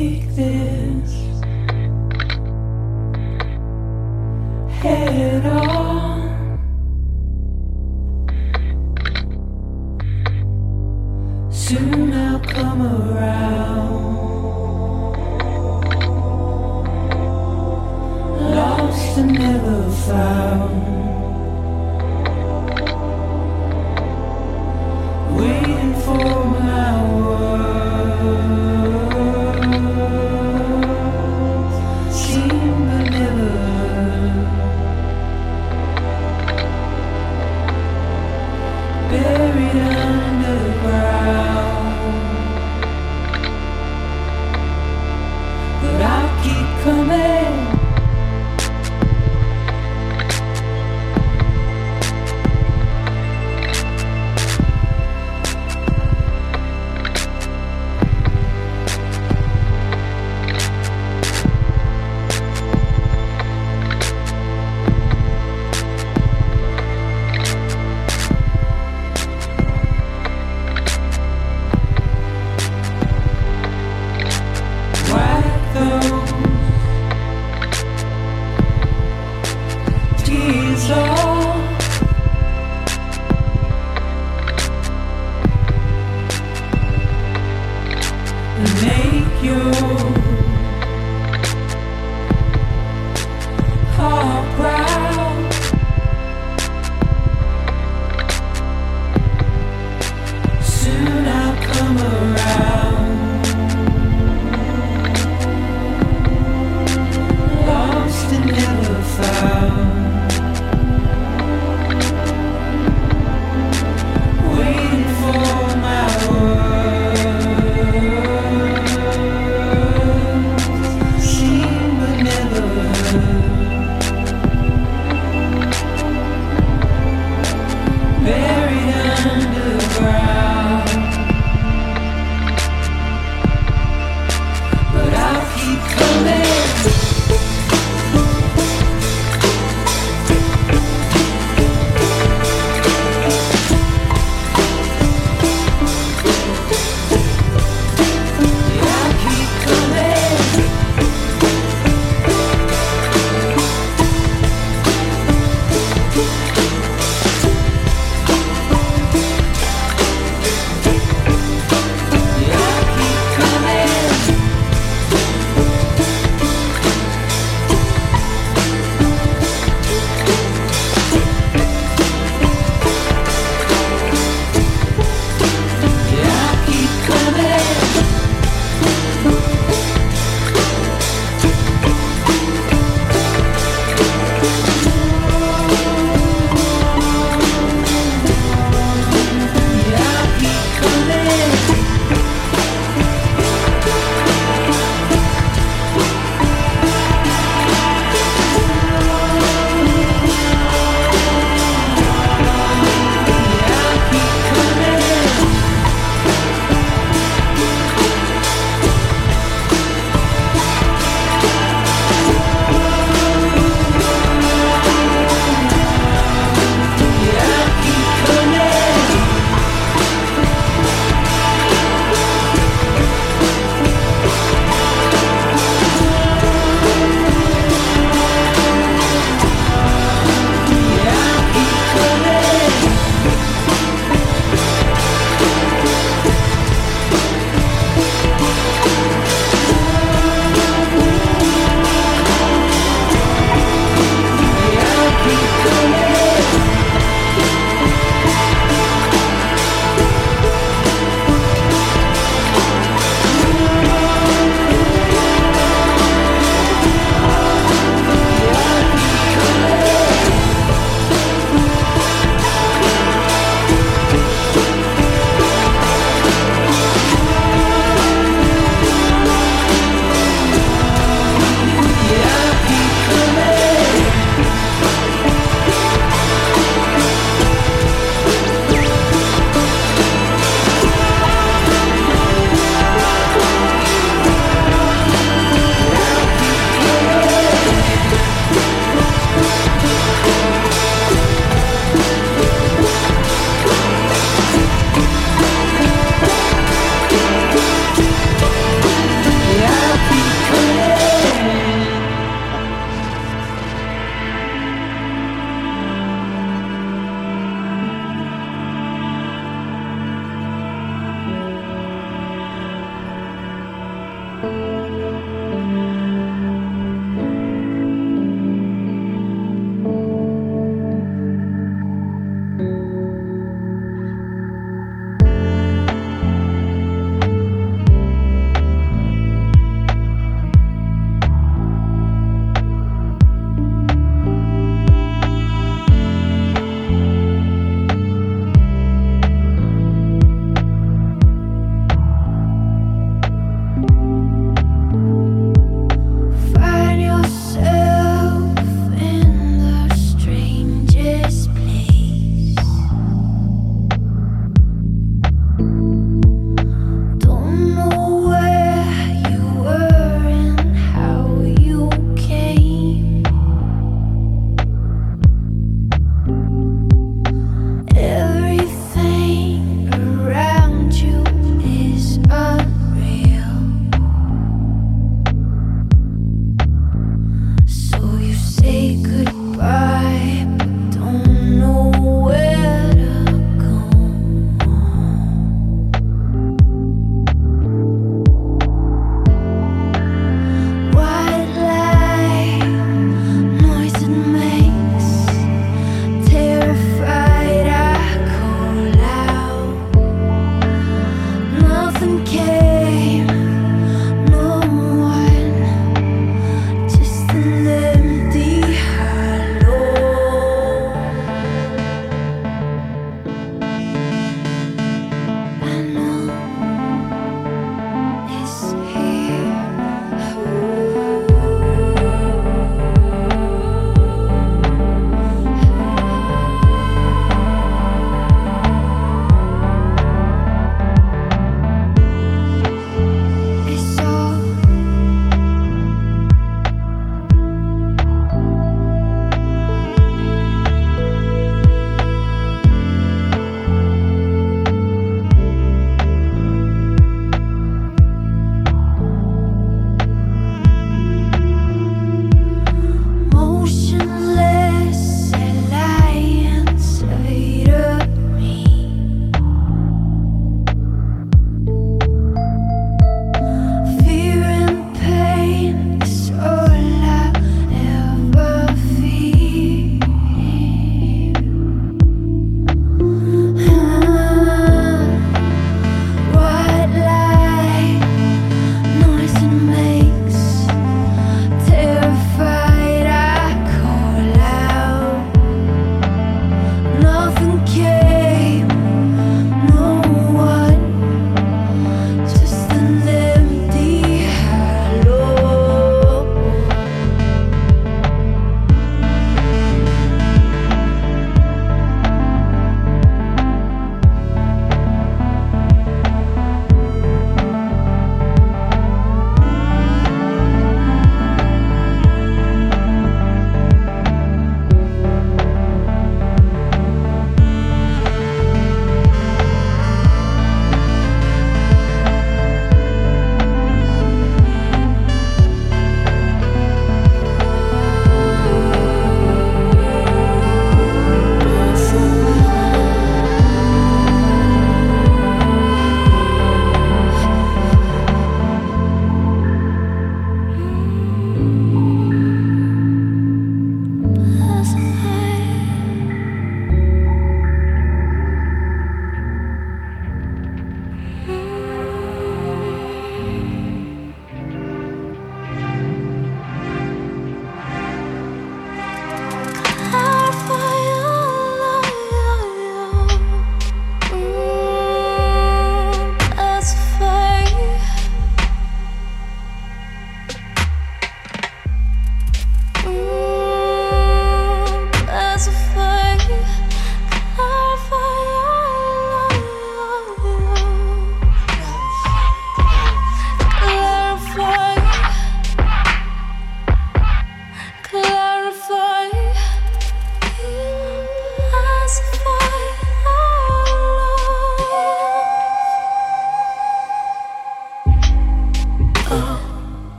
and never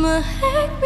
Mehek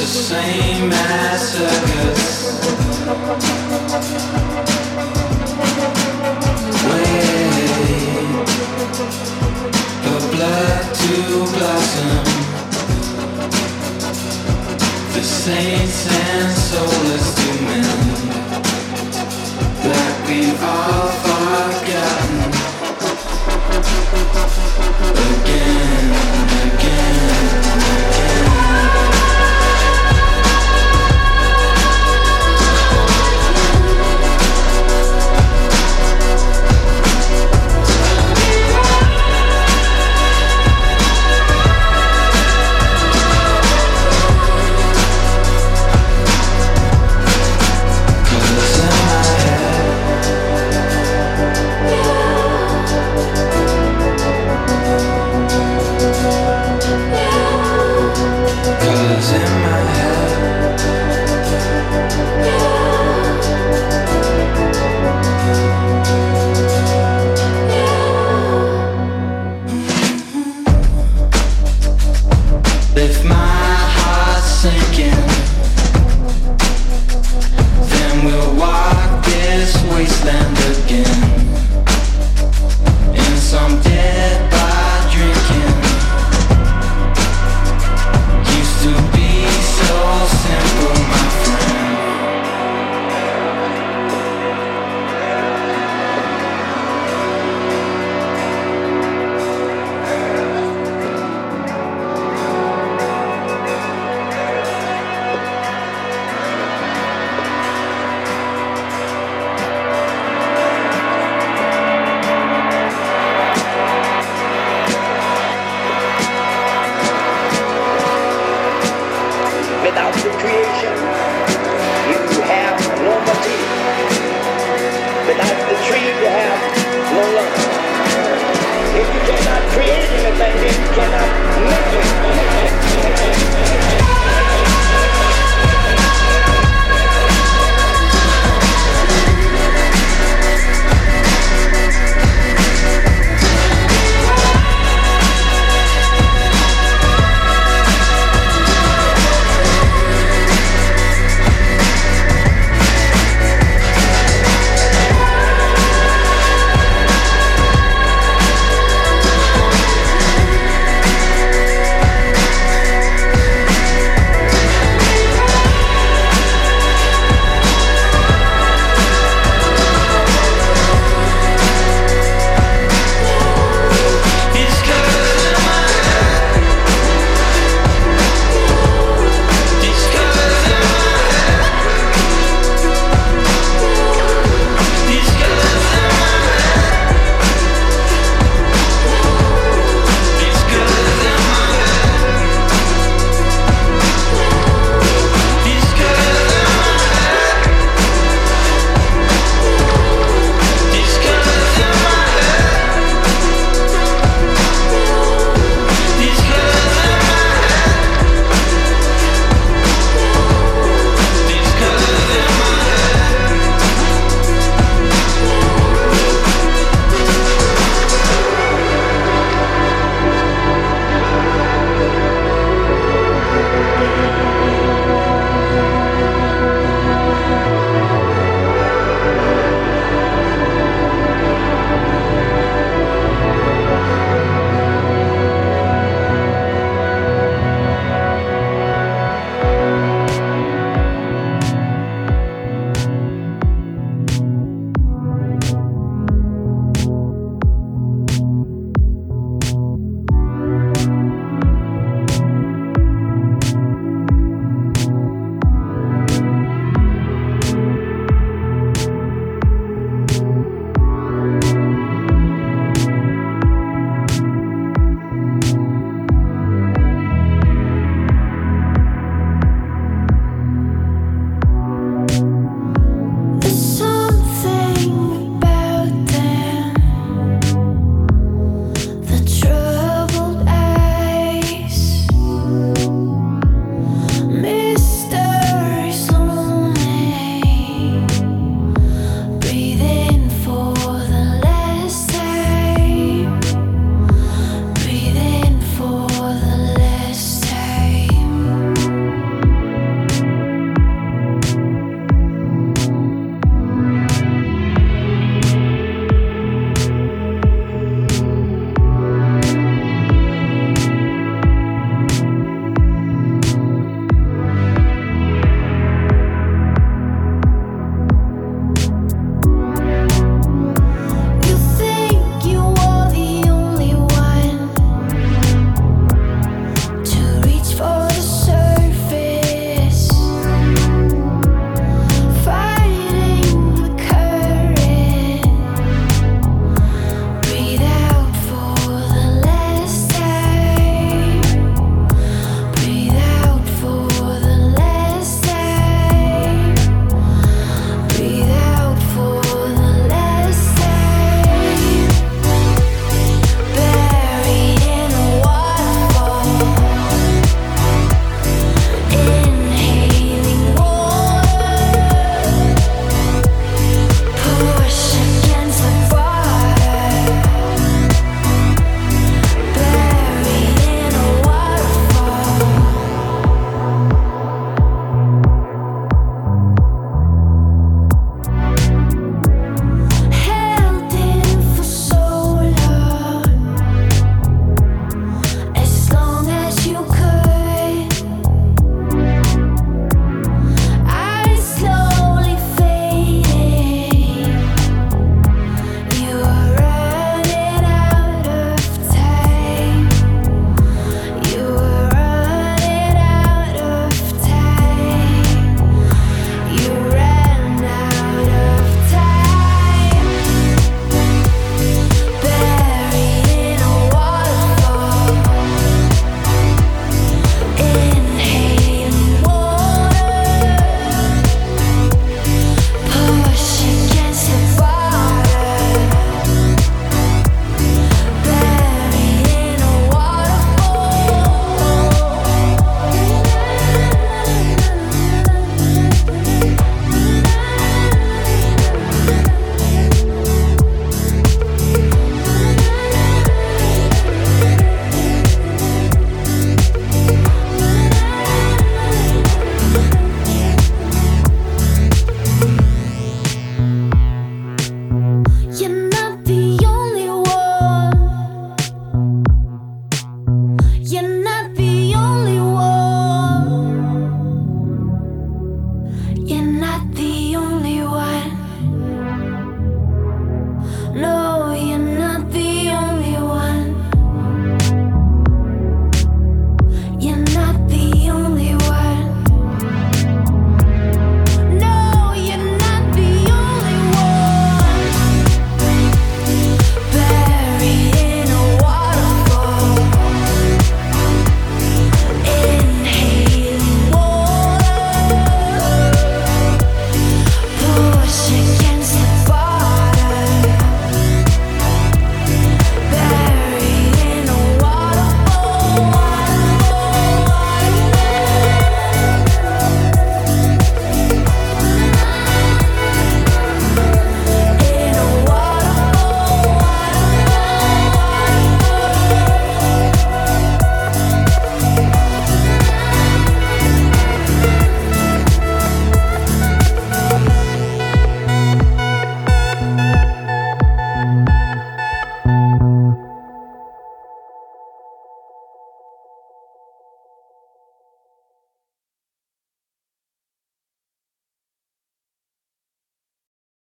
the same as circus. Wait for blood to blossom. The saints and soulless to men that we've all forgotten again.